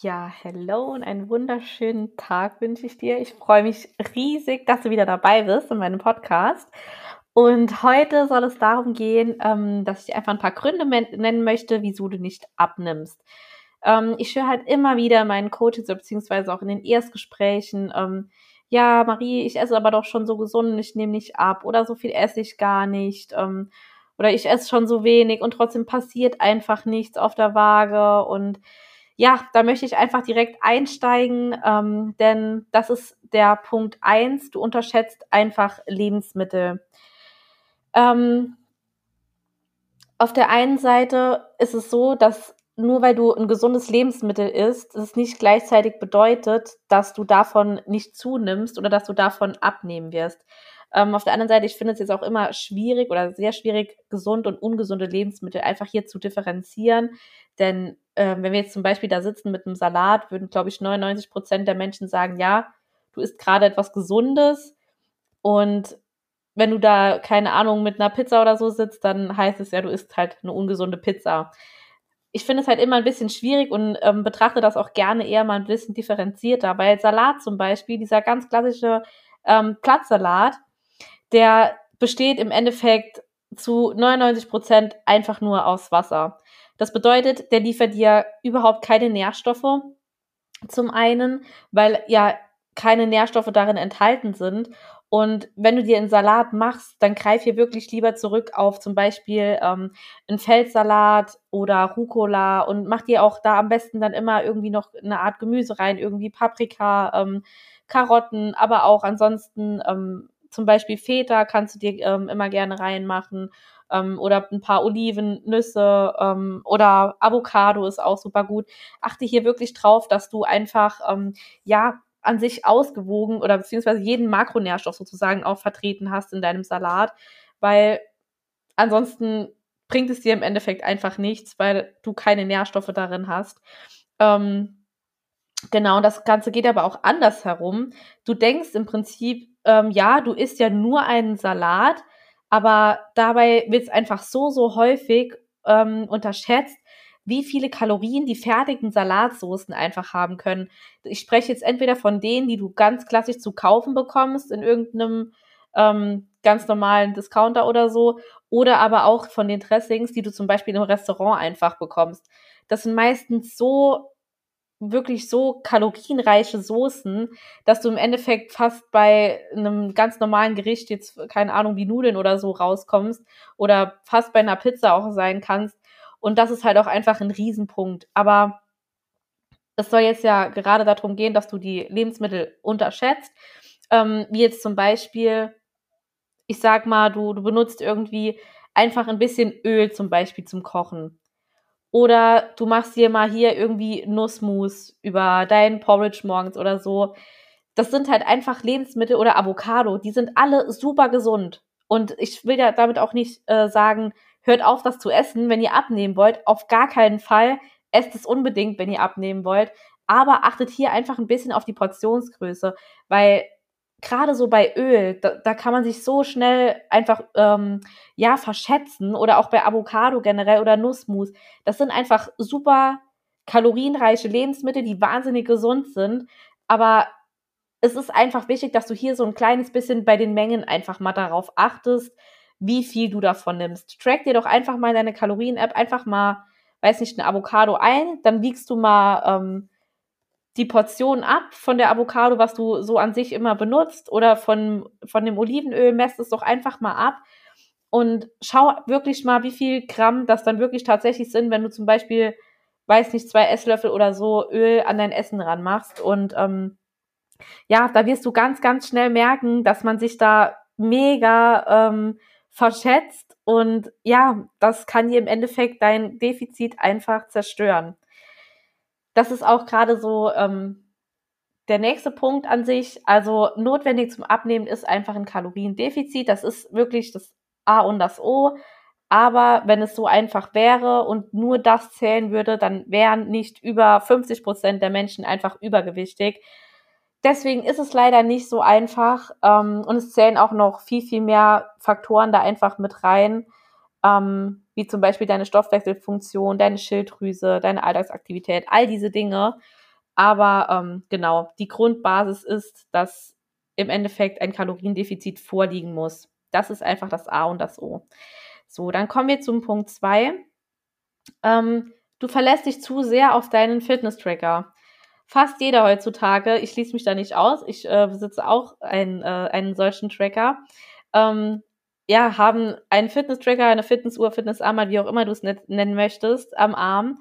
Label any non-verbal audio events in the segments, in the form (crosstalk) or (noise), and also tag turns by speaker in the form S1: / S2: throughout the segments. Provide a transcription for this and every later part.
S1: Ja, hello und einen wunderschönen Tag wünsche ich dir. Ich freue mich riesig, dass du wieder dabei bist in meinem Podcast. Und heute soll es darum gehen, ähm, dass ich einfach ein paar Gründe nennen möchte, wieso du nicht abnimmst. Ähm, ich höre halt immer wieder in meinen Coaches beziehungsweise auch in den Erstgesprächen, ähm, ja, Marie, ich esse aber doch schon so gesund, ich nehme nicht ab oder so viel esse ich gar nicht oder ich esse schon so wenig und trotzdem passiert einfach nichts auf der Waage und ja, da möchte ich einfach direkt einsteigen, ähm, denn das ist der Punkt eins. Du unterschätzt einfach Lebensmittel. Ähm, auf der einen Seite ist es so, dass nur weil du ein gesundes Lebensmittel isst, es nicht gleichzeitig bedeutet, dass du davon nicht zunimmst oder dass du davon abnehmen wirst. Ähm, auf der anderen Seite, ich finde es jetzt auch immer schwierig oder sehr schwierig, gesund und ungesunde Lebensmittel einfach hier zu differenzieren. Denn äh, wenn wir jetzt zum Beispiel da sitzen mit einem Salat, würden, glaube ich, 99 Prozent der Menschen sagen, ja, du isst gerade etwas Gesundes. Und wenn du da, keine Ahnung, mit einer Pizza oder so sitzt, dann heißt es ja, du isst halt eine ungesunde Pizza. Ich finde es halt immer ein bisschen schwierig und ähm, betrachte das auch gerne eher mal ein bisschen differenzierter, weil Salat zum Beispiel, dieser ganz klassische ähm, Platzsalat, der besteht im Endeffekt zu 99 Prozent einfach nur aus Wasser. Das bedeutet, der liefert dir überhaupt keine Nährstoffe. Zum einen, weil ja keine Nährstoffe darin enthalten sind. Und wenn du dir einen Salat machst, dann greif hier wirklich lieber zurück auf zum Beispiel ähm, einen Feldsalat oder Rucola und mach dir auch da am besten dann immer irgendwie noch eine Art Gemüse rein, irgendwie Paprika, ähm, Karotten, aber auch ansonsten ähm, zum Beispiel Feta kannst du dir ähm, immer gerne reinmachen ähm, oder ein paar Oliven, Nüsse ähm, oder Avocado ist auch super gut. Achte hier wirklich drauf, dass du einfach ähm, ja an sich ausgewogen oder beziehungsweise jeden Makronährstoff sozusagen auch vertreten hast in deinem Salat, weil ansonsten bringt es dir im Endeffekt einfach nichts, weil du keine Nährstoffe darin hast. Ähm, Genau, und das Ganze geht aber auch anders herum. Du denkst im Prinzip, ähm, ja, du isst ja nur einen Salat, aber dabei wird es einfach so, so häufig ähm, unterschätzt, wie viele Kalorien die fertigen Salatsoßen einfach haben können. Ich spreche jetzt entweder von denen, die du ganz klassisch zu kaufen bekommst in irgendeinem ähm, ganz normalen Discounter oder so, oder aber auch von den Dressings, die du zum Beispiel im Restaurant einfach bekommst. Das sind meistens so wirklich so kalorienreiche Soßen, dass du im Endeffekt fast bei einem ganz normalen Gericht jetzt, keine Ahnung, wie Nudeln oder so rauskommst oder fast bei einer Pizza auch sein kannst. Und das ist halt auch einfach ein Riesenpunkt. Aber es soll jetzt ja gerade darum gehen, dass du die Lebensmittel unterschätzt. Ähm, wie jetzt zum Beispiel, ich sag mal, du, du benutzt irgendwie einfach ein bisschen Öl zum Beispiel zum Kochen. Oder du machst dir mal hier irgendwie Nussmus über dein Porridge morgens oder so. Das sind halt einfach Lebensmittel oder Avocado. Die sind alle super gesund. Und ich will ja damit auch nicht äh, sagen, hört auf, das zu essen, wenn ihr abnehmen wollt. Auf gar keinen Fall. Esst es unbedingt, wenn ihr abnehmen wollt. Aber achtet hier einfach ein bisschen auf die Portionsgröße, weil gerade so bei Öl, da, da, kann man sich so schnell einfach ähm, ja verschätzen oder auch bei Avocado generell oder Nussmus. Das sind einfach super kalorienreiche Lebensmittel, die wahnsinnig gesund sind. Aber es ist einfach wichtig, dass du hier so ein kleines bisschen bei den Mengen einfach mal darauf achtest, wie viel du davon nimmst. Track dir doch einfach mal deine Kalorien-App, einfach mal, weiß nicht, ein Avocado ein, dann wiegst du mal ähm, die Portion ab von der Avocado, was du so an sich immer benutzt oder von, von dem Olivenöl, messt es doch einfach mal ab und schau wirklich mal, wie viel Gramm das dann wirklich tatsächlich sind, wenn du zum Beispiel, weiß nicht, zwei Esslöffel oder so Öl an dein Essen ranmachst. Und ähm, ja, da wirst du ganz, ganz schnell merken, dass man sich da mega ähm, verschätzt. Und ja, das kann dir im Endeffekt dein Defizit einfach zerstören das ist auch gerade so ähm, der nächste Punkt an sich. Also notwendig zum Abnehmen ist einfach ein Kaloriendefizit. Das ist wirklich das A und das O. Aber wenn es so einfach wäre und nur das zählen würde, dann wären nicht über 50 Prozent der Menschen einfach übergewichtig. Deswegen ist es leider nicht so einfach. Ähm, und es zählen auch noch viel, viel mehr Faktoren da einfach mit rein ähm, wie zum Beispiel deine Stoffwechselfunktion, deine Schilddrüse, deine Alltagsaktivität, all diese Dinge. Aber ähm, genau, die Grundbasis ist, dass im Endeffekt ein Kaloriendefizit vorliegen muss. Das ist einfach das A und das O. So, dann kommen wir zum Punkt 2. Ähm, du verlässt dich zu sehr auf deinen Fitness-Tracker. Fast jeder heutzutage, ich schließe mich da nicht aus, ich äh, besitze auch einen, äh, einen solchen Tracker, ähm, ja, haben einen Fitness-Tracker, eine Fitnessuhr, Fitnessarmband, wie auch immer du es nennen möchtest, am Arm.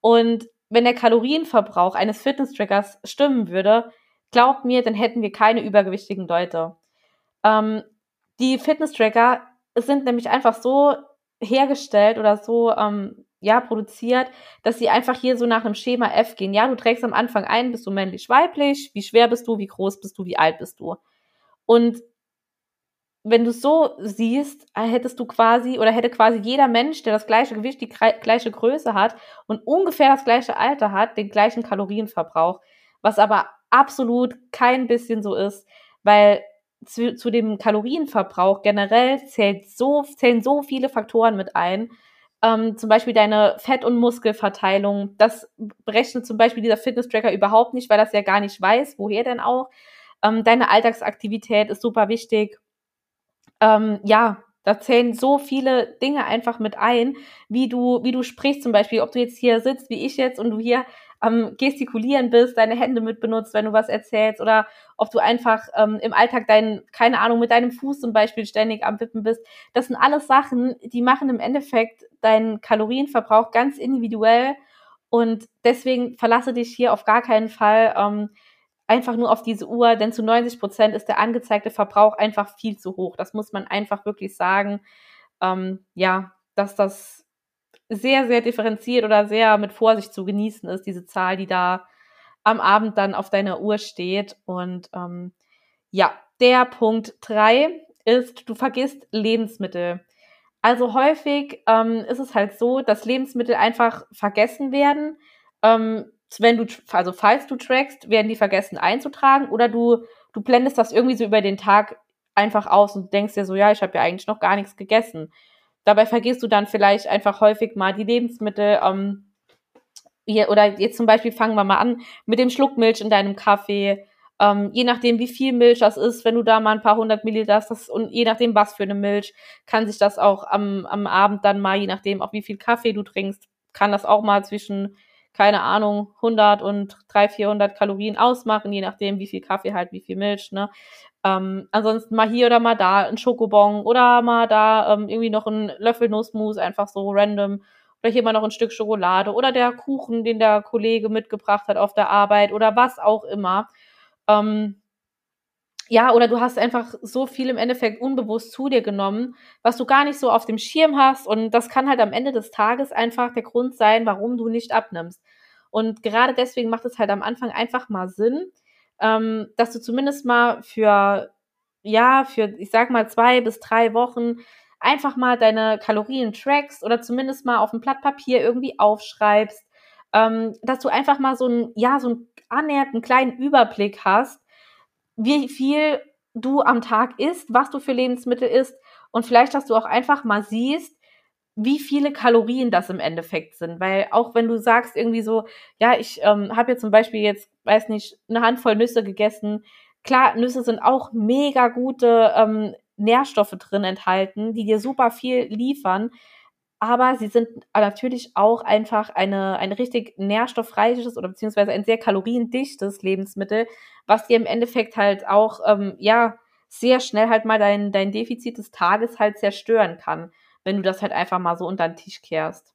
S1: Und wenn der Kalorienverbrauch eines Fitness-Trackers stimmen würde, glaubt mir, dann hätten wir keine übergewichtigen Leute. Ähm, die Fitness-Tracker sind nämlich einfach so hergestellt oder so ähm, ja, produziert, dass sie einfach hier so nach einem Schema F gehen. Ja, du trägst am Anfang ein, bist du männlich, weiblich, wie schwer bist du, wie groß bist du, wie alt bist du. Und wenn du es so siehst, hättest du quasi oder hätte quasi jeder Mensch, der das gleiche Gewicht, die gleiche Größe hat und ungefähr das gleiche Alter hat, den gleichen Kalorienverbrauch. Was aber absolut kein bisschen so ist, weil zu, zu dem Kalorienverbrauch generell zählt so, zählen so viele Faktoren mit ein. Ähm, zum Beispiel deine Fett- und Muskelverteilung. Das berechnet zum Beispiel dieser Fitness-Tracker überhaupt nicht, weil das ja gar nicht weiß, woher denn auch. Ähm, deine Alltagsaktivität ist super wichtig. Ähm, ja, da zählen so viele Dinge einfach mit ein, wie du, wie du sprichst zum Beispiel, ob du jetzt hier sitzt, wie ich jetzt, und du hier am Gestikulieren bist, deine Hände mit benutzt, wenn du was erzählst, oder ob du einfach ähm, im Alltag deinen, keine Ahnung, mit deinem Fuß zum Beispiel ständig am Wippen bist. Das sind alles Sachen, die machen im Endeffekt deinen Kalorienverbrauch ganz individuell. Und deswegen verlasse dich hier auf gar keinen Fall ähm, einfach nur auf diese Uhr, denn zu 90 Prozent ist der angezeigte Verbrauch einfach viel zu hoch. Das muss man einfach wirklich sagen. Ähm, ja, dass das sehr, sehr differenziert oder sehr mit Vorsicht zu genießen ist, diese Zahl, die da am Abend dann auf deiner Uhr steht. Und ähm, ja, der Punkt drei ist, du vergisst Lebensmittel. Also häufig ähm, ist es halt so, dass Lebensmittel einfach vergessen werden. Ähm, wenn du, also falls du trackst, werden die vergessen einzutragen oder du, du blendest das irgendwie so über den Tag einfach aus und denkst dir so, ja, ich habe ja eigentlich noch gar nichts gegessen. Dabei vergisst du dann vielleicht einfach häufig mal die Lebensmittel. Ähm, hier, oder jetzt zum Beispiel fangen wir mal an mit dem Schluck Milch in deinem Kaffee. Ähm, je nachdem, wie viel Milch das ist, wenn du da mal ein paar hundert Milliliter hast, das, und je nachdem, was für eine Milch, kann sich das auch am, am Abend dann mal, je nachdem, auch wie viel Kaffee du trinkst, kann das auch mal zwischen keine Ahnung, 100 und 300, 400 Kalorien ausmachen, je nachdem, wie viel Kaffee halt, wie viel Milch, ne. Ähm, ansonsten mal hier oder mal da ein Schokobon oder mal da ähm, irgendwie noch ein Löffel Nussmus, einfach so random. Oder hier mal noch ein Stück Schokolade oder der Kuchen, den der Kollege mitgebracht hat auf der Arbeit oder was auch immer. Ähm, ja, oder du hast einfach so viel im Endeffekt unbewusst zu dir genommen, was du gar nicht so auf dem Schirm hast. Und das kann halt am Ende des Tages einfach der Grund sein, warum du nicht abnimmst. Und gerade deswegen macht es halt am Anfang einfach mal Sinn, ähm, dass du zumindest mal für, ja, für, ich sag mal, zwei bis drei Wochen einfach mal deine Kalorien trackst oder zumindest mal auf ein Blatt Papier irgendwie aufschreibst, ähm, dass du einfach mal so ein, ja, so einen annähernden kleinen Überblick hast, wie viel du am Tag isst, was du für Lebensmittel isst und vielleicht, dass du auch einfach mal siehst, wie viele Kalorien das im Endeffekt sind. Weil auch wenn du sagst irgendwie so, ja, ich ähm, habe jetzt zum Beispiel jetzt, weiß nicht, eine Handvoll Nüsse gegessen. Klar, Nüsse sind auch mega gute ähm, Nährstoffe drin enthalten, die dir super viel liefern aber sie sind natürlich auch einfach eine, ein richtig nährstoffreiches oder beziehungsweise ein sehr kaloriendichtes Lebensmittel, was dir im Endeffekt halt auch, ähm, ja, sehr schnell halt mal dein, dein Defizit des Tages halt zerstören kann, wenn du das halt einfach mal so unter den Tisch kehrst.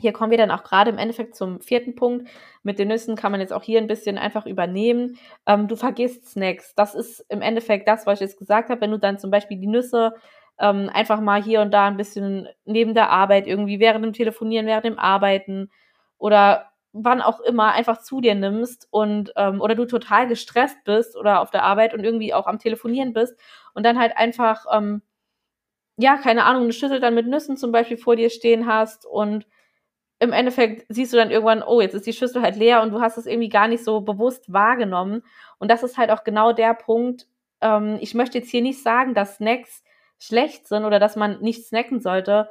S1: Hier kommen wir dann auch gerade im Endeffekt zum vierten Punkt. Mit den Nüssen kann man jetzt auch hier ein bisschen einfach übernehmen. Ähm, du vergisst Snacks. Das ist im Endeffekt das, was ich jetzt gesagt habe. Wenn du dann zum Beispiel die Nüsse ähm, einfach mal hier und da ein bisschen neben der Arbeit irgendwie, während dem Telefonieren, während dem Arbeiten oder wann auch immer einfach zu dir nimmst und ähm, oder du total gestresst bist oder auf der Arbeit und irgendwie auch am Telefonieren bist und dann halt einfach ähm, ja keine Ahnung eine Schüssel dann mit Nüssen zum Beispiel vor dir stehen hast und im Endeffekt siehst du dann irgendwann, oh, jetzt ist die Schüssel halt leer und du hast es irgendwie gar nicht so bewusst wahrgenommen. Und das ist halt auch genau der Punkt. Ähm, ich möchte jetzt hier nicht sagen, dass Snacks schlecht sind oder dass man nicht snacken sollte.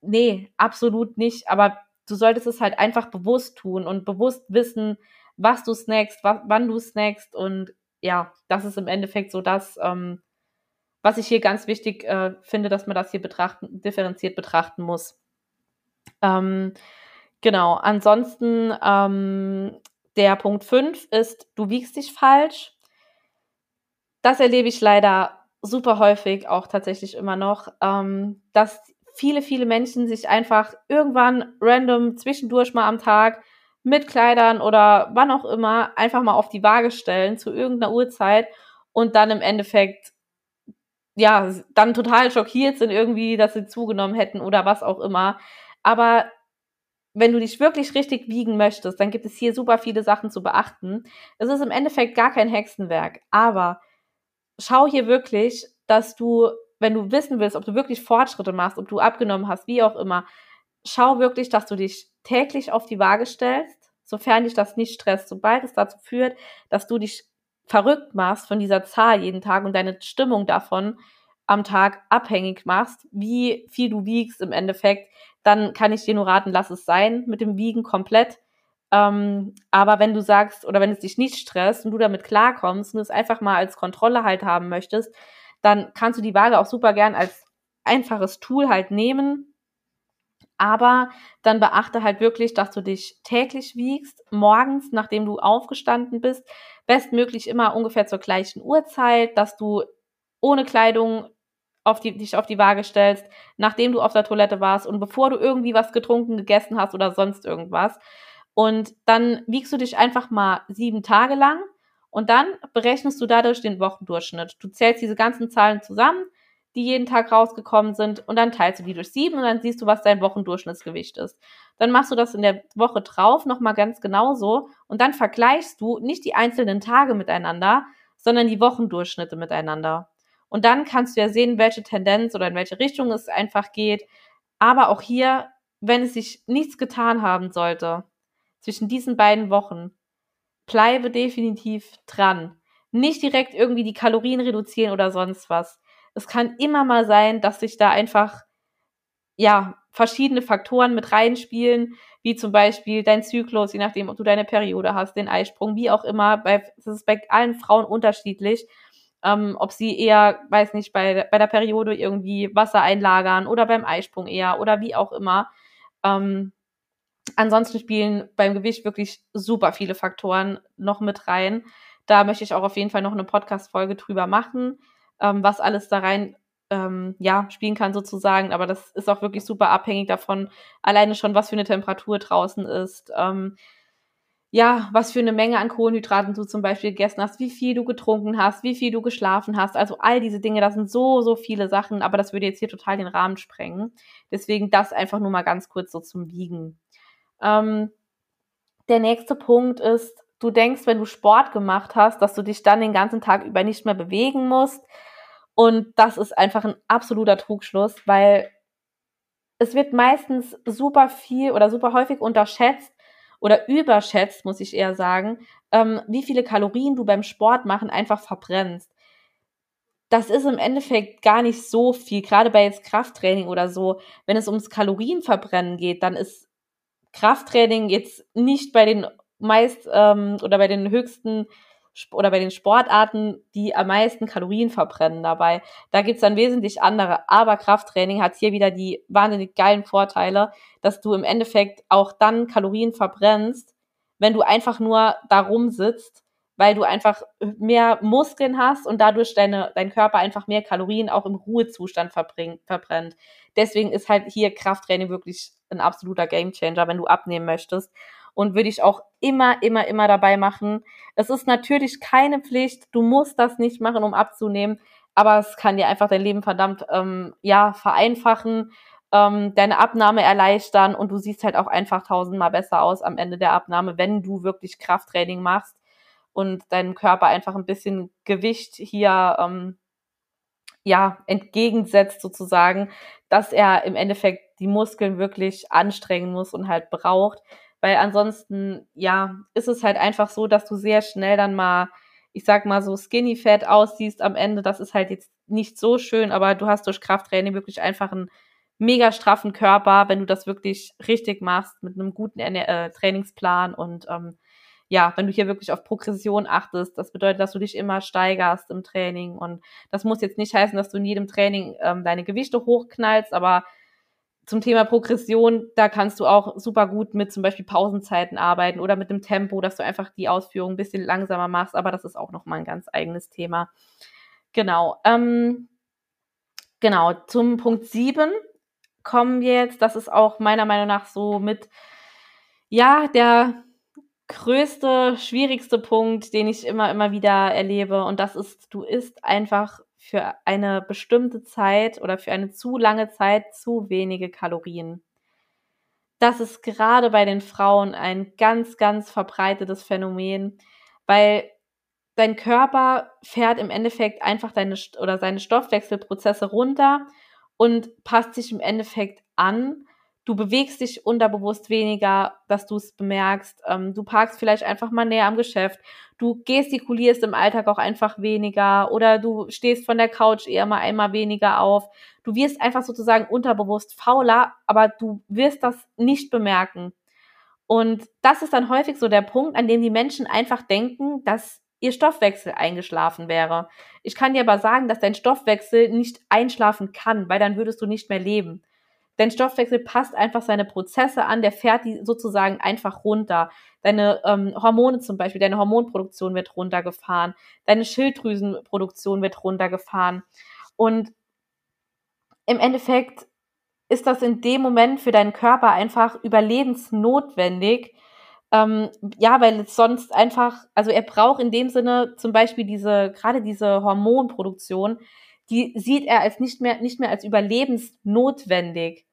S1: Nee, absolut nicht. Aber du solltest es halt einfach bewusst tun und bewusst wissen, was du snackst, wann du snackst und ja, das ist im Endeffekt so das, ähm, was ich hier ganz wichtig äh, finde, dass man das hier betrachten, differenziert betrachten muss. Ähm, genau, ansonsten ähm, der Punkt 5 ist, du wiegst dich falsch. Das erlebe ich leider super häufig, auch tatsächlich immer noch, ähm, dass viele, viele Menschen sich einfach irgendwann random zwischendurch mal am Tag mit Kleidern oder wann auch immer einfach mal auf die Waage stellen zu irgendeiner Uhrzeit und dann im Endeffekt ja, dann total schockiert sind irgendwie, dass sie zugenommen hätten oder was auch immer. Aber wenn du dich wirklich richtig wiegen möchtest, dann gibt es hier super viele Sachen zu beachten. Es ist im Endeffekt gar kein Hexenwerk, aber schau hier wirklich, dass du, wenn du wissen willst, ob du wirklich Fortschritte machst, ob du abgenommen hast, wie auch immer, schau wirklich, dass du dich täglich auf die Waage stellst, sofern dich das nicht stresst. Sobald es dazu führt, dass du dich verrückt machst von dieser Zahl jeden Tag und deine Stimmung davon am Tag abhängig machst, wie viel du wiegst im Endeffekt, dann kann ich dir nur raten, lass es sein mit dem Wiegen komplett. Ähm, aber wenn du sagst oder wenn es dich nicht stresst und du damit klarkommst und es einfach mal als Kontrolle halt haben möchtest, dann kannst du die Waage auch super gern als einfaches Tool halt nehmen. Aber dann beachte halt wirklich, dass du dich täglich wiegst, morgens, nachdem du aufgestanden bist, bestmöglich immer ungefähr zur gleichen Uhrzeit, dass du ohne Kleidung auf die, dich auf die Waage stellst, nachdem du auf der Toilette warst und bevor du irgendwie was getrunken, gegessen hast oder sonst irgendwas. Und dann wiegst du dich einfach mal sieben Tage lang und dann berechnest du dadurch den Wochendurchschnitt. Du zählst diese ganzen Zahlen zusammen, die jeden Tag rausgekommen sind und dann teilst du die durch sieben und dann siehst du, was dein Wochendurchschnittsgewicht ist. Dann machst du das in der Woche drauf nochmal ganz genauso und dann vergleichst du nicht die einzelnen Tage miteinander, sondern die Wochendurchschnitte miteinander. Und dann kannst du ja sehen, welche Tendenz oder in welche Richtung es einfach geht. Aber auch hier, wenn es sich nichts getan haben sollte zwischen diesen beiden Wochen, bleibe definitiv dran. Nicht direkt irgendwie die Kalorien reduzieren oder sonst was. Es kann immer mal sein, dass sich da einfach, ja, verschiedene Faktoren mit reinspielen, wie zum Beispiel dein Zyklus, je nachdem, ob du deine Periode hast, den Eisprung, wie auch immer. Bei, das ist bei allen Frauen unterschiedlich ähm, ob sie eher, weiß nicht, bei, bei der Periode irgendwie Wasser einlagern oder beim Eisprung eher oder wie auch immer. Ähm, ansonsten spielen beim Gewicht wirklich super viele Faktoren noch mit rein. Da möchte ich auch auf jeden Fall noch eine Podcast-Folge drüber machen, ähm, was alles da rein ähm, ja, spielen kann sozusagen. Aber das ist auch wirklich super abhängig davon, alleine schon, was für eine Temperatur draußen ist, ähm, ja, was für eine Menge an Kohlenhydraten du zum Beispiel gegessen hast, wie viel du getrunken hast, wie viel du geschlafen hast. Also all diese Dinge, das sind so, so viele Sachen, aber das würde jetzt hier total den Rahmen sprengen. Deswegen das einfach nur mal ganz kurz so zum Wiegen. Ähm, der nächste Punkt ist, du denkst, wenn du Sport gemacht hast, dass du dich dann den ganzen Tag über nicht mehr bewegen musst. Und das ist einfach ein absoluter Trugschluss, weil es wird meistens super viel oder super häufig unterschätzt, oder überschätzt, muss ich eher sagen, ähm, wie viele Kalorien du beim Sport machen einfach verbrennst. Das ist im Endeffekt gar nicht so viel, gerade bei jetzt Krafttraining oder so. Wenn es ums Kalorienverbrennen geht, dann ist Krafttraining jetzt nicht bei den meist ähm, oder bei den höchsten oder bei den Sportarten, die am meisten Kalorien verbrennen dabei. Da gibt's dann wesentlich andere. Aber Krafttraining hat hier wieder die wahnsinnig geilen Vorteile, dass du im Endeffekt auch dann Kalorien verbrennst, wenn du einfach nur da rumsitzt, weil du einfach mehr Muskeln hast und dadurch deine, dein Körper einfach mehr Kalorien auch im Ruhezustand verbrennt. Deswegen ist halt hier Krafttraining wirklich ein absoluter Gamechanger, wenn du abnehmen möchtest und würde ich auch immer, immer, immer dabei machen. Es ist natürlich keine Pflicht, du musst das nicht machen, um abzunehmen, aber es kann dir einfach dein Leben verdammt ähm, ja vereinfachen, ähm, deine Abnahme erleichtern und du siehst halt auch einfach tausendmal besser aus am Ende der Abnahme, wenn du wirklich Krafttraining machst und deinem Körper einfach ein bisschen Gewicht hier ähm, ja entgegensetzt sozusagen, dass er im Endeffekt die Muskeln wirklich anstrengen muss und halt braucht, weil ansonsten, ja, ist es halt einfach so, dass du sehr schnell dann mal, ich sag mal so skinny fat aussiehst am Ende. Das ist halt jetzt nicht so schön, aber du hast durch Krafttraining wirklich einfach einen mega straffen Körper, wenn du das wirklich richtig machst mit einem guten äh, Trainingsplan und ähm, ja, wenn du hier wirklich auf Progression achtest, das bedeutet, dass du dich immer steigerst im Training. Und das muss jetzt nicht heißen, dass du in jedem Training ähm, deine Gewichte hochknallst, aber zum Thema Progression, da kannst du auch super gut mit zum Beispiel Pausenzeiten arbeiten oder mit dem Tempo, dass du einfach die Ausführung ein bisschen langsamer machst, aber das ist auch nochmal ein ganz eigenes Thema. Genau. Ähm, genau, zum Punkt 7 kommen wir jetzt. Das ist auch meiner Meinung nach so mit, ja, der größte, schwierigste Punkt, den ich immer, immer wieder erlebe. Und das ist, du isst einfach für eine bestimmte Zeit oder für eine zu lange Zeit zu wenige Kalorien. Das ist gerade bei den Frauen ein ganz, ganz verbreitetes Phänomen, weil dein Körper fährt im Endeffekt einfach deine oder seine Stoffwechselprozesse runter und passt sich im Endeffekt an du bewegst dich unterbewusst weniger, dass du es bemerkst. Ähm, du parkst vielleicht einfach mal näher am Geschäft. Du gestikulierst im Alltag auch einfach weniger oder du stehst von der Couch eher mal einmal weniger auf. Du wirst einfach sozusagen unterbewusst fauler, aber du wirst das nicht bemerken. Und das ist dann häufig so der Punkt, an dem die Menschen einfach denken, dass ihr Stoffwechsel eingeschlafen wäre. Ich kann dir aber sagen, dass dein Stoffwechsel nicht einschlafen kann, weil dann würdest du nicht mehr leben. Dein Stoffwechsel passt einfach seine Prozesse an, der fährt die sozusagen einfach runter. Deine ähm, Hormone zum Beispiel, deine Hormonproduktion wird runtergefahren, deine Schilddrüsenproduktion wird runtergefahren. Und im Endeffekt ist das in dem Moment für deinen Körper einfach überlebensnotwendig. Ähm, ja, weil es sonst einfach, also er braucht in dem Sinne zum Beispiel diese, gerade diese Hormonproduktion, die sieht er als nicht mehr, nicht mehr als überlebensnotwendig.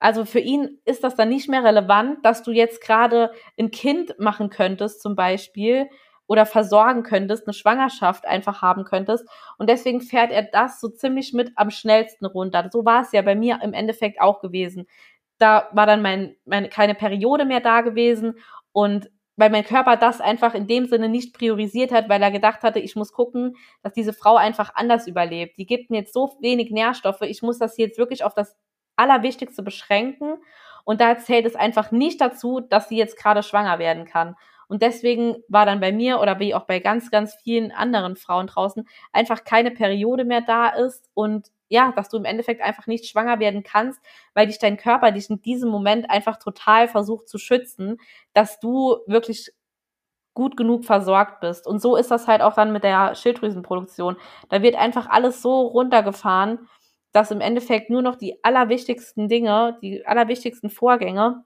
S1: Also für ihn ist das dann nicht mehr relevant, dass du jetzt gerade ein Kind machen könntest zum Beispiel oder versorgen könntest, eine Schwangerschaft einfach haben könntest. Und deswegen fährt er das so ziemlich mit am schnellsten runter. So war es ja bei mir im Endeffekt auch gewesen. Da war dann mein, meine, keine Periode mehr da gewesen und weil mein Körper das einfach in dem Sinne nicht priorisiert hat, weil er gedacht hatte, ich muss gucken, dass diese Frau einfach anders überlebt. Die gibt mir jetzt so wenig Nährstoffe, ich muss das jetzt wirklich auf das Allerwichtigste beschränken. Und da zählt es einfach nicht dazu, dass sie jetzt gerade schwanger werden kann. Und deswegen war dann bei mir oder wie auch bei ganz, ganz vielen anderen Frauen draußen einfach keine Periode mehr da ist und ja, dass du im Endeffekt einfach nicht schwanger werden kannst, weil dich dein Körper dich in diesem Moment einfach total versucht zu schützen, dass du wirklich gut genug versorgt bist. Und so ist das halt auch dann mit der Schilddrüsenproduktion. Da wird einfach alles so runtergefahren, dass im Endeffekt nur noch die allerwichtigsten Dinge, die allerwichtigsten Vorgänge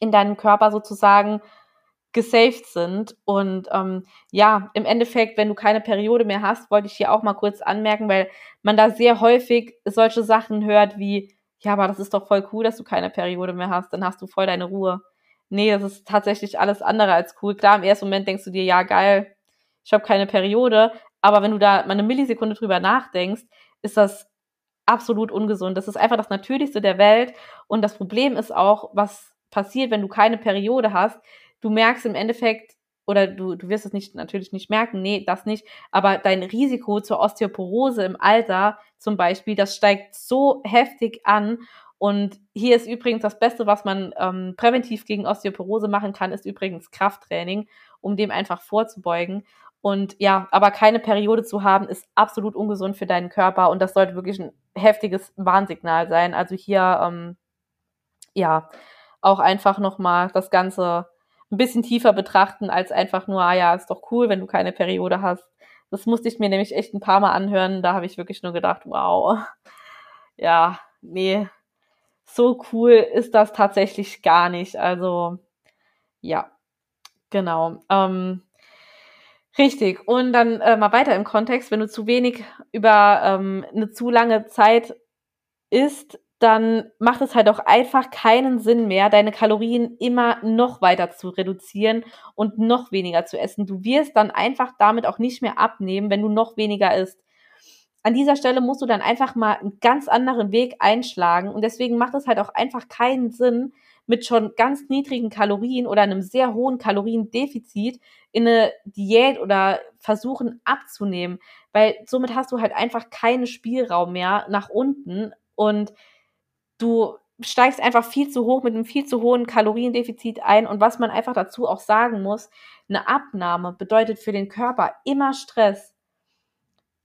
S1: in deinem Körper sozusagen gesaved sind. Und ähm, ja, im Endeffekt, wenn du keine Periode mehr hast, wollte ich hier auch mal kurz anmerken, weil man da sehr häufig solche Sachen hört wie, ja, aber das ist doch voll cool, dass du keine Periode mehr hast, dann hast du voll deine Ruhe. Nee, das ist tatsächlich alles andere als cool. Klar, im ersten Moment denkst du dir, ja, geil, ich habe keine Periode, aber wenn du da mal eine Millisekunde drüber nachdenkst, ist das absolut ungesund. Das ist einfach das Natürlichste der Welt. Und das Problem ist auch, was passiert, wenn du keine Periode hast. Du merkst im Endeffekt, oder du, du wirst es nicht, natürlich nicht merken, nee, das nicht, aber dein Risiko zur Osteoporose im Alter zum Beispiel, das steigt so heftig an. Und hier ist übrigens das Beste, was man ähm, präventiv gegen Osteoporose machen kann, ist übrigens Krafttraining, um dem einfach vorzubeugen. Und ja, aber keine Periode zu haben, ist absolut ungesund für deinen Körper und das sollte wirklich ein heftiges Warnsignal sein. Also hier, ähm, ja, auch einfach nochmal das Ganze ein bisschen tiefer betrachten, als einfach nur, ah ja, ist doch cool, wenn du keine Periode hast. Das musste ich mir nämlich echt ein paar Mal anhören. Da habe ich wirklich nur gedacht, wow, (laughs) ja, nee, so cool ist das tatsächlich gar nicht. Also, ja, genau. Ähm, Richtig. Und dann äh, mal weiter im Kontext, wenn du zu wenig über ähm, eine zu lange Zeit isst, dann macht es halt auch einfach keinen Sinn mehr, deine Kalorien immer noch weiter zu reduzieren und noch weniger zu essen. Du wirst dann einfach damit auch nicht mehr abnehmen, wenn du noch weniger isst. An dieser Stelle musst du dann einfach mal einen ganz anderen Weg einschlagen und deswegen macht es halt auch einfach keinen Sinn, mit schon ganz niedrigen Kalorien oder einem sehr hohen Kaloriendefizit in eine Diät oder versuchen abzunehmen, weil somit hast du halt einfach keinen Spielraum mehr nach unten und du steigst einfach viel zu hoch mit einem viel zu hohen Kaloriendefizit ein. Und was man einfach dazu auch sagen muss, eine Abnahme bedeutet für den Körper immer Stress.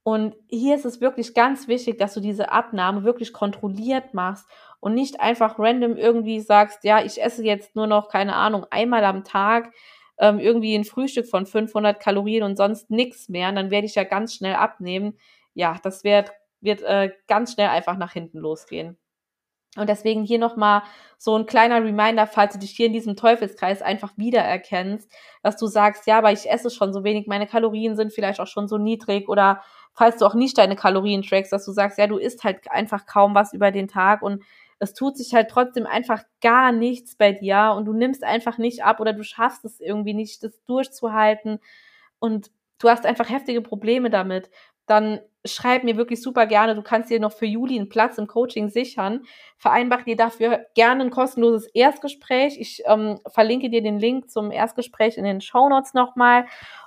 S1: Und hier ist es wirklich ganz wichtig, dass du diese Abnahme wirklich kontrolliert machst und nicht einfach random irgendwie sagst, ja, ich esse jetzt nur noch, keine Ahnung, einmal am Tag ähm, irgendwie ein Frühstück von 500 Kalorien und sonst nichts mehr. Und dann werde ich ja ganz schnell abnehmen. Ja, das wird, wird äh, ganz schnell einfach nach hinten losgehen. Und deswegen hier nochmal so ein kleiner Reminder, falls du dich hier in diesem Teufelskreis einfach wiedererkennst, dass du sagst, ja, aber ich esse schon so wenig, meine Kalorien sind vielleicht auch schon so niedrig oder falls du auch nicht deine Kalorien trackst, dass du sagst, ja, du isst halt einfach kaum was über den Tag und es tut sich halt trotzdem einfach gar nichts bei dir und du nimmst einfach nicht ab oder du schaffst es irgendwie nicht, das durchzuhalten und du hast einfach heftige Probleme damit, dann schreib mir wirklich super gerne. Du kannst dir noch für Juli einen Platz im Coaching sichern. Vereinbach dir dafür gerne ein kostenloses Erstgespräch. Ich ähm, verlinke dir den Link zum Erstgespräch in den Show Notes nochmal.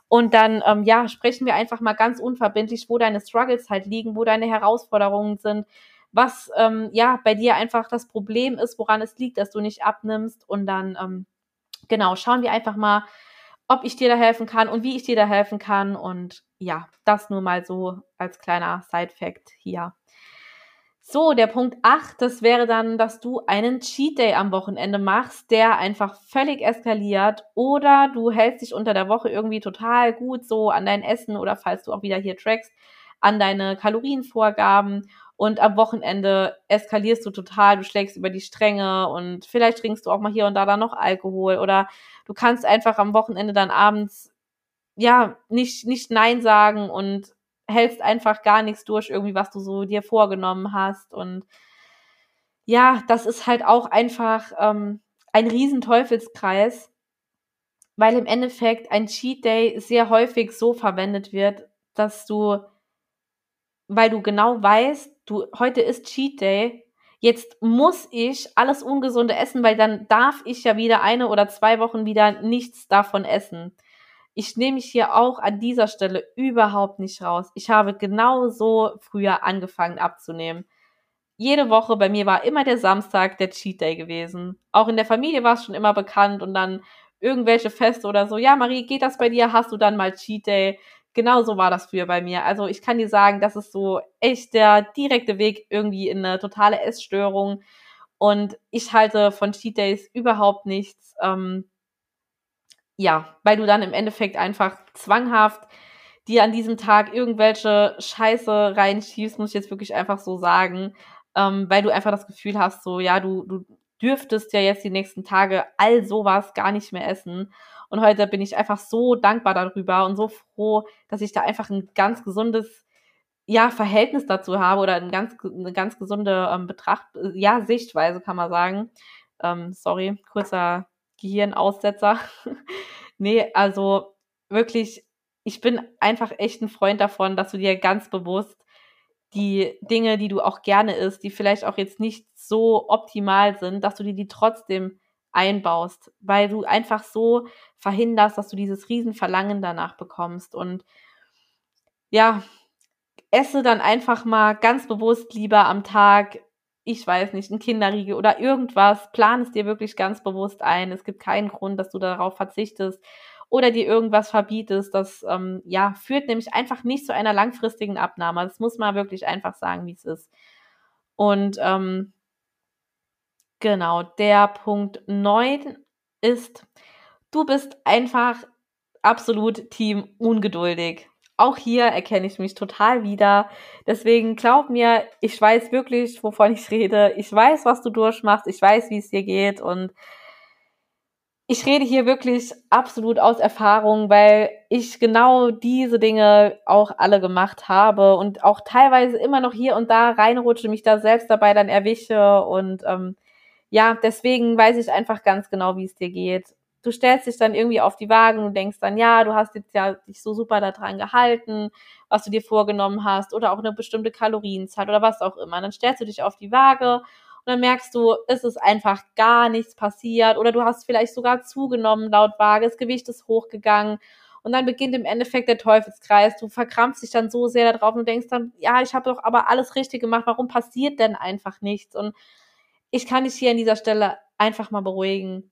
S1: Und dann, ähm, ja, sprechen wir einfach mal ganz unverbindlich, wo deine Struggles halt liegen, wo deine Herausforderungen sind, was, ähm, ja, bei dir einfach das Problem ist, woran es liegt, dass du nicht abnimmst. Und dann, ähm, genau, schauen wir einfach mal, ob ich dir da helfen kann und wie ich dir da helfen kann. Und ja, das nur mal so als kleiner Side-Fact hier. So, der Punkt 8, das wäre dann, dass du einen Cheat Day am Wochenende machst, der einfach völlig eskaliert oder du hältst dich unter der Woche irgendwie total gut so an dein Essen oder falls du auch wieder hier trackst, an deine Kalorienvorgaben und am Wochenende eskalierst du total, du schlägst über die Stränge und vielleicht trinkst du auch mal hier und da dann noch Alkohol oder du kannst einfach am Wochenende dann abends ja nicht nicht nein sagen und hältst einfach gar nichts durch irgendwie was du so dir vorgenommen hast. Und ja, das ist halt auch einfach ähm, ein riesen Teufelskreis, weil im Endeffekt ein Cheat Day sehr häufig so verwendet wird, dass du weil du genau weißt, du, heute ist Cheat Day, jetzt muss ich alles Ungesunde essen, weil dann darf ich ja wieder eine oder zwei Wochen wieder nichts davon essen. Ich nehme mich hier auch an dieser Stelle überhaupt nicht raus. Ich habe genau so früher angefangen abzunehmen. Jede Woche bei mir war immer der Samstag der Cheat Day gewesen. Auch in der Familie war es schon immer bekannt und dann irgendwelche Feste oder so. Ja, Marie, geht das bei dir? Hast du dann mal Cheat Day? Genau so war das früher bei mir. Also ich kann dir sagen, das ist so echt der direkte Weg irgendwie in eine totale Essstörung. Und ich halte von Cheat Days überhaupt nichts. Ähm, ja, weil du dann im Endeffekt einfach zwanghaft dir an diesem Tag irgendwelche Scheiße reinschiebst, muss ich jetzt wirklich einfach so sagen, ähm, weil du einfach das Gefühl hast, so, ja, du, du dürftest ja jetzt die nächsten Tage all sowas gar nicht mehr essen. Und heute bin ich einfach so dankbar darüber und so froh, dass ich da einfach ein ganz gesundes ja, Verhältnis dazu habe oder ein ganz, eine ganz gesunde ähm, Betracht, ja, Sichtweise kann man sagen. Ähm, sorry, kurzer Gehirnaussetzer. (laughs) nee, also wirklich, ich bin einfach echt ein Freund davon, dass du dir ganz bewusst die Dinge, die du auch gerne isst, die vielleicht auch jetzt nicht so optimal sind, dass du dir die trotzdem einbaust, weil du einfach so verhinderst, dass du dieses Riesenverlangen danach bekommst. Und ja, esse dann einfach mal ganz bewusst lieber am Tag, ich weiß nicht, ein Kinderriegel oder irgendwas, plan es dir wirklich ganz bewusst ein. Es gibt keinen Grund, dass du darauf verzichtest oder dir irgendwas verbietest. Das ähm, ja, führt nämlich einfach nicht zu einer langfristigen Abnahme. Das muss man wirklich einfach sagen, wie es ist. Und ähm, Genau, der Punkt 9 ist, du bist einfach absolut Team ungeduldig. Auch hier erkenne ich mich total wieder. Deswegen glaub mir, ich weiß wirklich, wovon ich rede. Ich weiß, was du durchmachst. Ich weiß, wie es dir geht. Und ich rede hier wirklich absolut aus Erfahrung, weil ich genau diese Dinge auch alle gemacht habe und auch teilweise immer noch hier und da reinrutsche, mich da selbst dabei dann erwische und ähm, ja, deswegen weiß ich einfach ganz genau, wie es dir geht. Du stellst dich dann irgendwie auf die Wagen und denkst dann, ja, du hast jetzt ja dich so super daran gehalten, was du dir vorgenommen hast oder auch eine bestimmte Kalorienzahl oder was auch immer. Dann stellst du dich auf die Waage und dann merkst du, es ist einfach gar nichts passiert oder du hast vielleicht sogar zugenommen laut Waage, das Gewicht ist hochgegangen und dann beginnt im Endeffekt der Teufelskreis. Du verkrampfst dich dann so sehr darauf und denkst dann, ja, ich habe doch aber alles richtig gemacht, warum passiert denn einfach nichts? Und ich kann dich hier an dieser Stelle einfach mal beruhigen.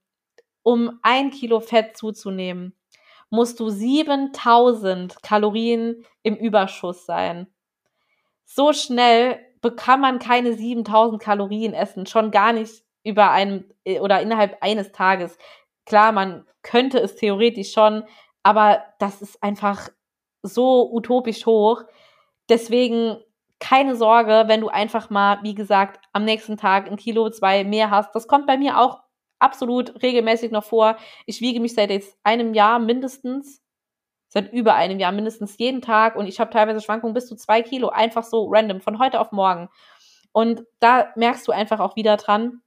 S1: Um ein Kilo Fett zuzunehmen, musst du 7000 Kalorien im Überschuss sein. So schnell kann man keine 7000 Kalorien essen, schon gar nicht über einem oder innerhalb eines Tages. Klar, man könnte es theoretisch schon, aber das ist einfach so utopisch hoch. Deswegen keine Sorge, wenn du einfach mal, wie gesagt, am nächsten Tag ein Kilo, zwei mehr hast. Das kommt bei mir auch absolut regelmäßig noch vor. Ich wiege mich seit jetzt einem Jahr mindestens, seit über einem Jahr mindestens jeden Tag und ich habe teilweise Schwankungen bis zu zwei Kilo, einfach so random, von heute auf morgen. Und da merkst du einfach auch wieder dran,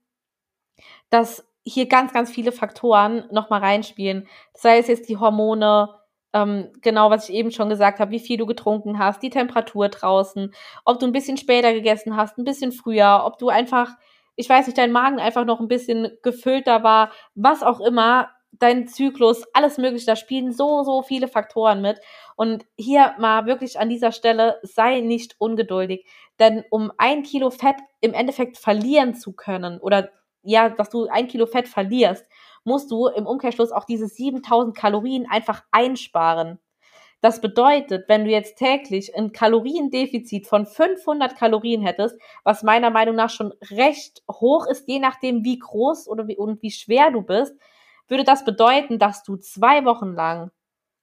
S1: dass hier ganz, ganz viele Faktoren nochmal reinspielen. Sei es jetzt die Hormone, ähm, genau, was ich eben schon gesagt habe, wie viel du getrunken hast, die Temperatur draußen, ob du ein bisschen später gegessen hast, ein bisschen früher, ob du einfach, ich weiß nicht, dein Magen einfach noch ein bisschen gefüllter war, was auch immer, dein Zyklus, alles mögliche, da spielen so, so viele Faktoren mit. Und hier mal wirklich an dieser Stelle, sei nicht ungeduldig. Denn um ein Kilo Fett im Endeffekt verlieren zu können oder ja, dass du ein Kilo Fett verlierst, musst du im Umkehrschluss auch diese 7000 Kalorien einfach einsparen. Das bedeutet, wenn du jetzt täglich ein Kaloriendefizit von 500 Kalorien hättest, was meiner Meinung nach schon recht hoch ist, je nachdem wie groß oder wie, und wie schwer du bist, würde das bedeuten, dass du zwei Wochen lang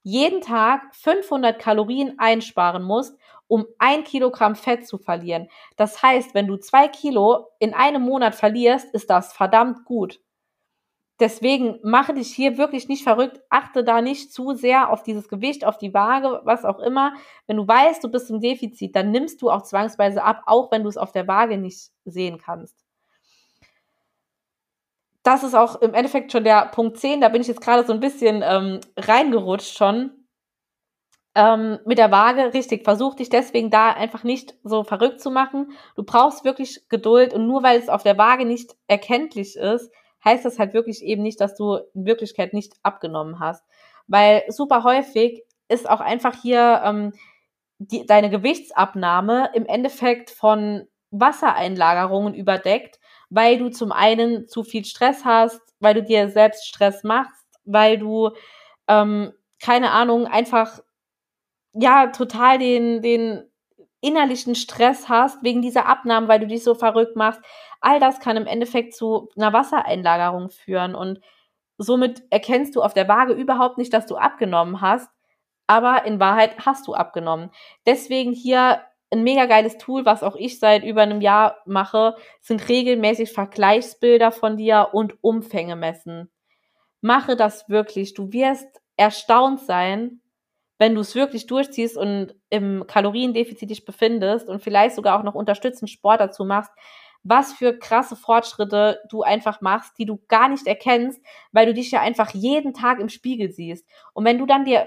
S1: jeden Tag 500 Kalorien einsparen musst, um ein Kilogramm Fett zu verlieren. Das heißt, wenn du zwei Kilo in einem Monat verlierst, ist das verdammt gut. Deswegen mache dich hier wirklich nicht verrückt, achte da nicht zu sehr auf dieses Gewicht, auf die Waage, was auch immer. Wenn du weißt, du bist im Defizit, dann nimmst du auch zwangsweise ab, auch wenn du es auf der Waage nicht sehen kannst. Das ist auch im Endeffekt schon der Punkt 10, da bin ich jetzt gerade so ein bisschen ähm, reingerutscht schon. Ähm, mit der Waage, richtig, versuch dich deswegen da einfach nicht so verrückt zu machen. Du brauchst wirklich Geduld und nur weil es auf der Waage nicht erkenntlich ist, heißt das halt wirklich eben nicht, dass du in Wirklichkeit nicht abgenommen hast. Weil super häufig ist auch einfach hier ähm, die, deine Gewichtsabnahme im Endeffekt von Wassereinlagerungen überdeckt, weil du zum einen zu viel Stress hast, weil du dir selbst Stress machst, weil du, ähm, keine Ahnung, einfach ja total den, den innerlichen Stress hast wegen dieser Abnahmen, weil du dich so verrückt machst. All das kann im Endeffekt zu einer Wassereinlagerung führen und somit erkennst du auf der Waage überhaupt nicht, dass du abgenommen hast, aber in Wahrheit hast du abgenommen. Deswegen hier ein mega geiles Tool, was auch ich seit über einem Jahr mache, sind regelmäßig Vergleichsbilder von dir und Umfänge messen. Mache das wirklich. Du wirst erstaunt sein, wenn du es wirklich durchziehst und im Kaloriendefizit dich befindest und vielleicht sogar auch noch unterstützend Sport dazu machst, was für krasse Fortschritte du einfach machst, die du gar nicht erkennst, weil du dich ja einfach jeden Tag im Spiegel siehst. Und wenn du dann dir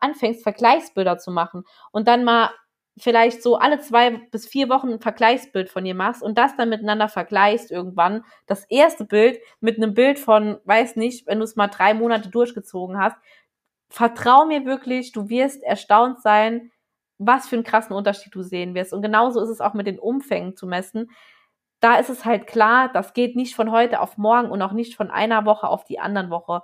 S1: anfängst, Vergleichsbilder zu machen und dann mal vielleicht so alle zwei bis vier Wochen ein Vergleichsbild von dir machst und das dann miteinander vergleichst irgendwann, das erste Bild mit einem Bild von, weiß nicht, wenn du es mal drei Monate durchgezogen hast, vertrau mir wirklich, du wirst erstaunt sein, was für einen krassen Unterschied du sehen wirst. Und genauso ist es auch mit den Umfängen zu messen. Da ist es halt klar, das geht nicht von heute auf morgen und auch nicht von einer Woche auf die anderen Woche.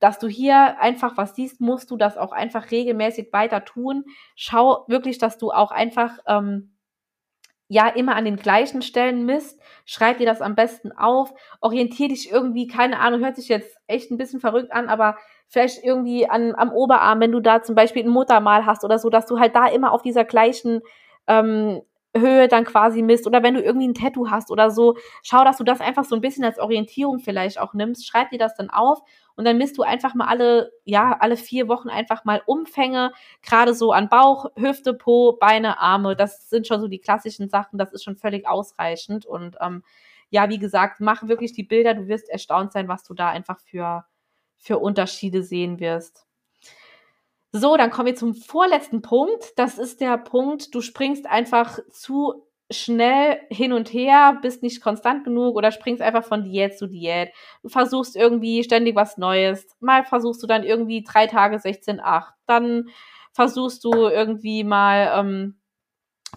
S1: Dass du hier einfach was siehst, musst du das auch einfach regelmäßig weiter tun. Schau wirklich, dass du auch einfach ähm, ja immer an den gleichen Stellen misst. Schreib dir das am besten auf. Orientier dich irgendwie, keine Ahnung, hört sich jetzt echt ein bisschen verrückt an, aber vielleicht irgendwie an, am Oberarm, wenn du da zum Beispiel ein Muttermal hast oder so, dass du halt da immer auf dieser gleichen ähm, Höhe dann quasi misst oder wenn du irgendwie ein Tattoo hast oder so, schau, dass du das einfach so ein bisschen als Orientierung vielleicht auch nimmst, schreib dir das dann auf und dann misst du einfach mal alle, ja, alle vier Wochen einfach mal Umfänge, gerade so an Bauch, Hüfte, Po, Beine, Arme, das sind schon so die klassischen Sachen, das ist schon völlig ausreichend und ähm, ja, wie gesagt, mach wirklich die Bilder, du wirst erstaunt sein, was du da einfach für für Unterschiede sehen wirst. So, dann kommen wir zum vorletzten Punkt. Das ist der Punkt, du springst einfach zu schnell hin und her, bist nicht konstant genug oder springst einfach von Diät zu Diät. Du versuchst irgendwie ständig was Neues. Mal versuchst du dann irgendwie drei Tage 16, 8. Dann versuchst du irgendwie mal ähm,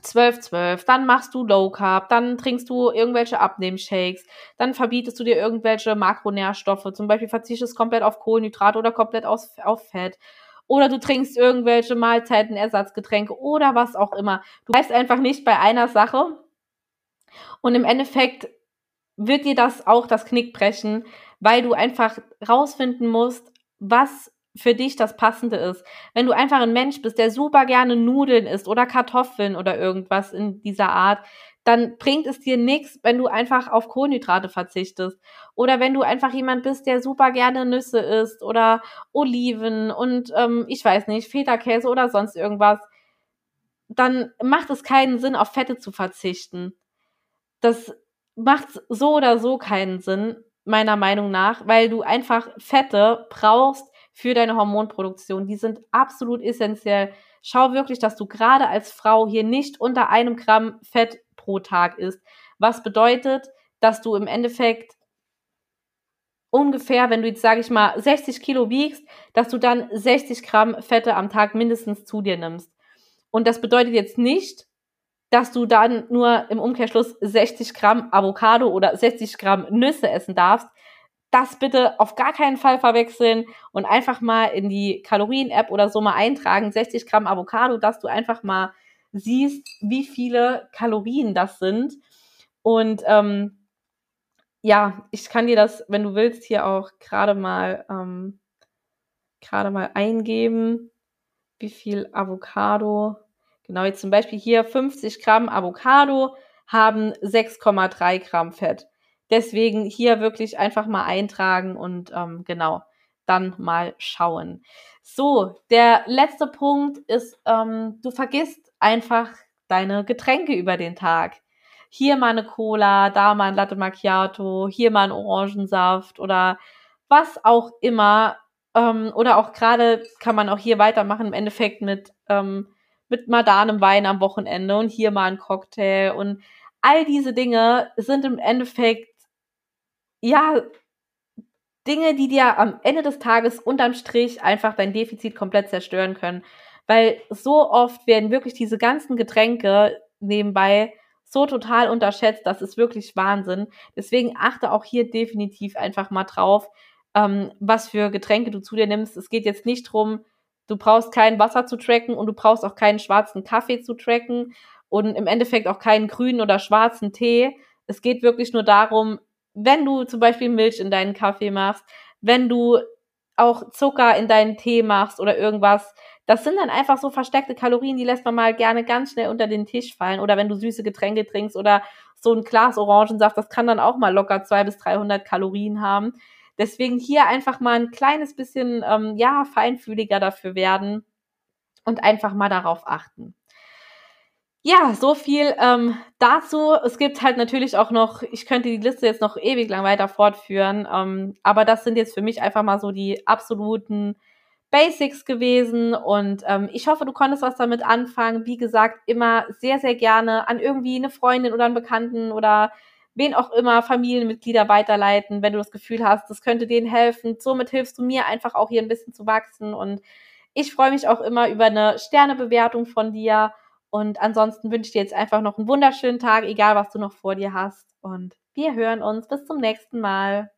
S1: 12, 12, dann machst du Low Carb, dann trinkst du irgendwelche Abnehmshakes, dann verbietest du dir irgendwelche Makronährstoffe, zum Beispiel verzichtest komplett auf Kohlenhydrate oder komplett auf, auf Fett. Oder du trinkst irgendwelche Mahlzeiten, Ersatzgetränke oder was auch immer. Du bleibst einfach nicht bei einer Sache. Und im Endeffekt wird dir das auch das Knick brechen, weil du einfach rausfinden musst, was für dich das Passende ist. Wenn du einfach ein Mensch bist, der super gerne Nudeln isst oder Kartoffeln oder irgendwas in dieser Art, dann bringt es dir nichts, wenn du einfach auf Kohlenhydrate verzichtest. Oder wenn du einfach jemand bist, der super gerne Nüsse isst oder Oliven und ähm, ich weiß nicht, Feta-Käse oder sonst irgendwas, dann macht es keinen Sinn, auf Fette zu verzichten. Das macht so oder so keinen Sinn, meiner Meinung nach, weil du einfach Fette brauchst, für deine Hormonproduktion. Die sind absolut essentiell. Schau wirklich, dass du gerade als Frau hier nicht unter einem Gramm Fett pro Tag isst. Was bedeutet, dass du im Endeffekt ungefähr, wenn du jetzt, sage ich mal, 60 Kilo wiegst, dass du dann 60 Gramm Fette am Tag mindestens zu dir nimmst. Und das bedeutet jetzt nicht, dass du dann nur im Umkehrschluss 60 Gramm Avocado oder 60 Gramm Nüsse essen darfst, das bitte auf gar keinen Fall verwechseln und einfach mal in die Kalorien-App oder so mal eintragen, 60 Gramm Avocado, dass du einfach mal siehst, wie viele Kalorien das sind. Und ähm, ja, ich kann dir das, wenn du willst, hier auch gerade mal ähm, gerade mal eingeben, wie viel Avocado. Genau, jetzt zum Beispiel hier 50 Gramm Avocado haben 6,3 Gramm Fett. Deswegen hier wirklich einfach mal eintragen und ähm, genau dann mal schauen. So, der letzte Punkt ist, ähm, du vergisst einfach deine Getränke über den Tag. Hier mal eine Cola, da mal ein Latte Macchiato, hier mal ein Orangensaft oder was auch immer. Ähm, oder auch gerade kann man auch hier weitermachen im Endeffekt mit, ähm, mit Madanem Wein am Wochenende und hier mal ein Cocktail und all diese Dinge sind im Endeffekt ja, Dinge, die dir am Ende des Tages unterm Strich einfach dein Defizit komplett zerstören können. Weil so oft werden wirklich diese ganzen Getränke nebenbei so total unterschätzt, das ist wirklich Wahnsinn. Deswegen achte auch hier definitiv einfach mal drauf, ähm, was für Getränke du zu dir nimmst. Es geht jetzt nicht drum, du brauchst kein Wasser zu tracken und du brauchst auch keinen schwarzen Kaffee zu tracken und im Endeffekt auch keinen grünen oder schwarzen Tee. Es geht wirklich nur darum, wenn du zum Beispiel Milch in deinen Kaffee machst, wenn du auch Zucker in deinen Tee machst oder irgendwas, das sind dann einfach so versteckte Kalorien, die lässt man mal gerne ganz schnell unter den Tisch fallen. Oder wenn du süße Getränke trinkst oder so ein Glas Orangensaft, das kann dann auch mal locker 200 bis 300 Kalorien haben. Deswegen hier einfach mal ein kleines bisschen, ähm, ja, feinfühliger dafür werden und einfach mal darauf achten. Ja, so viel ähm, dazu. Es gibt halt natürlich auch noch, ich könnte die Liste jetzt noch ewig lang weiter fortführen, ähm, aber das sind jetzt für mich einfach mal so die absoluten Basics gewesen und ähm, ich hoffe, du konntest was damit anfangen. Wie gesagt, immer sehr, sehr gerne an irgendwie eine Freundin oder einen Bekannten oder wen auch immer, Familienmitglieder weiterleiten, wenn du das Gefühl hast, das könnte denen helfen. Somit hilfst du mir einfach auch hier ein bisschen zu wachsen und ich freue mich auch immer über eine Sternebewertung von dir. Und ansonsten wünsche ich dir jetzt einfach noch einen wunderschönen Tag, egal was du noch vor dir hast. Und wir hören uns bis zum nächsten Mal.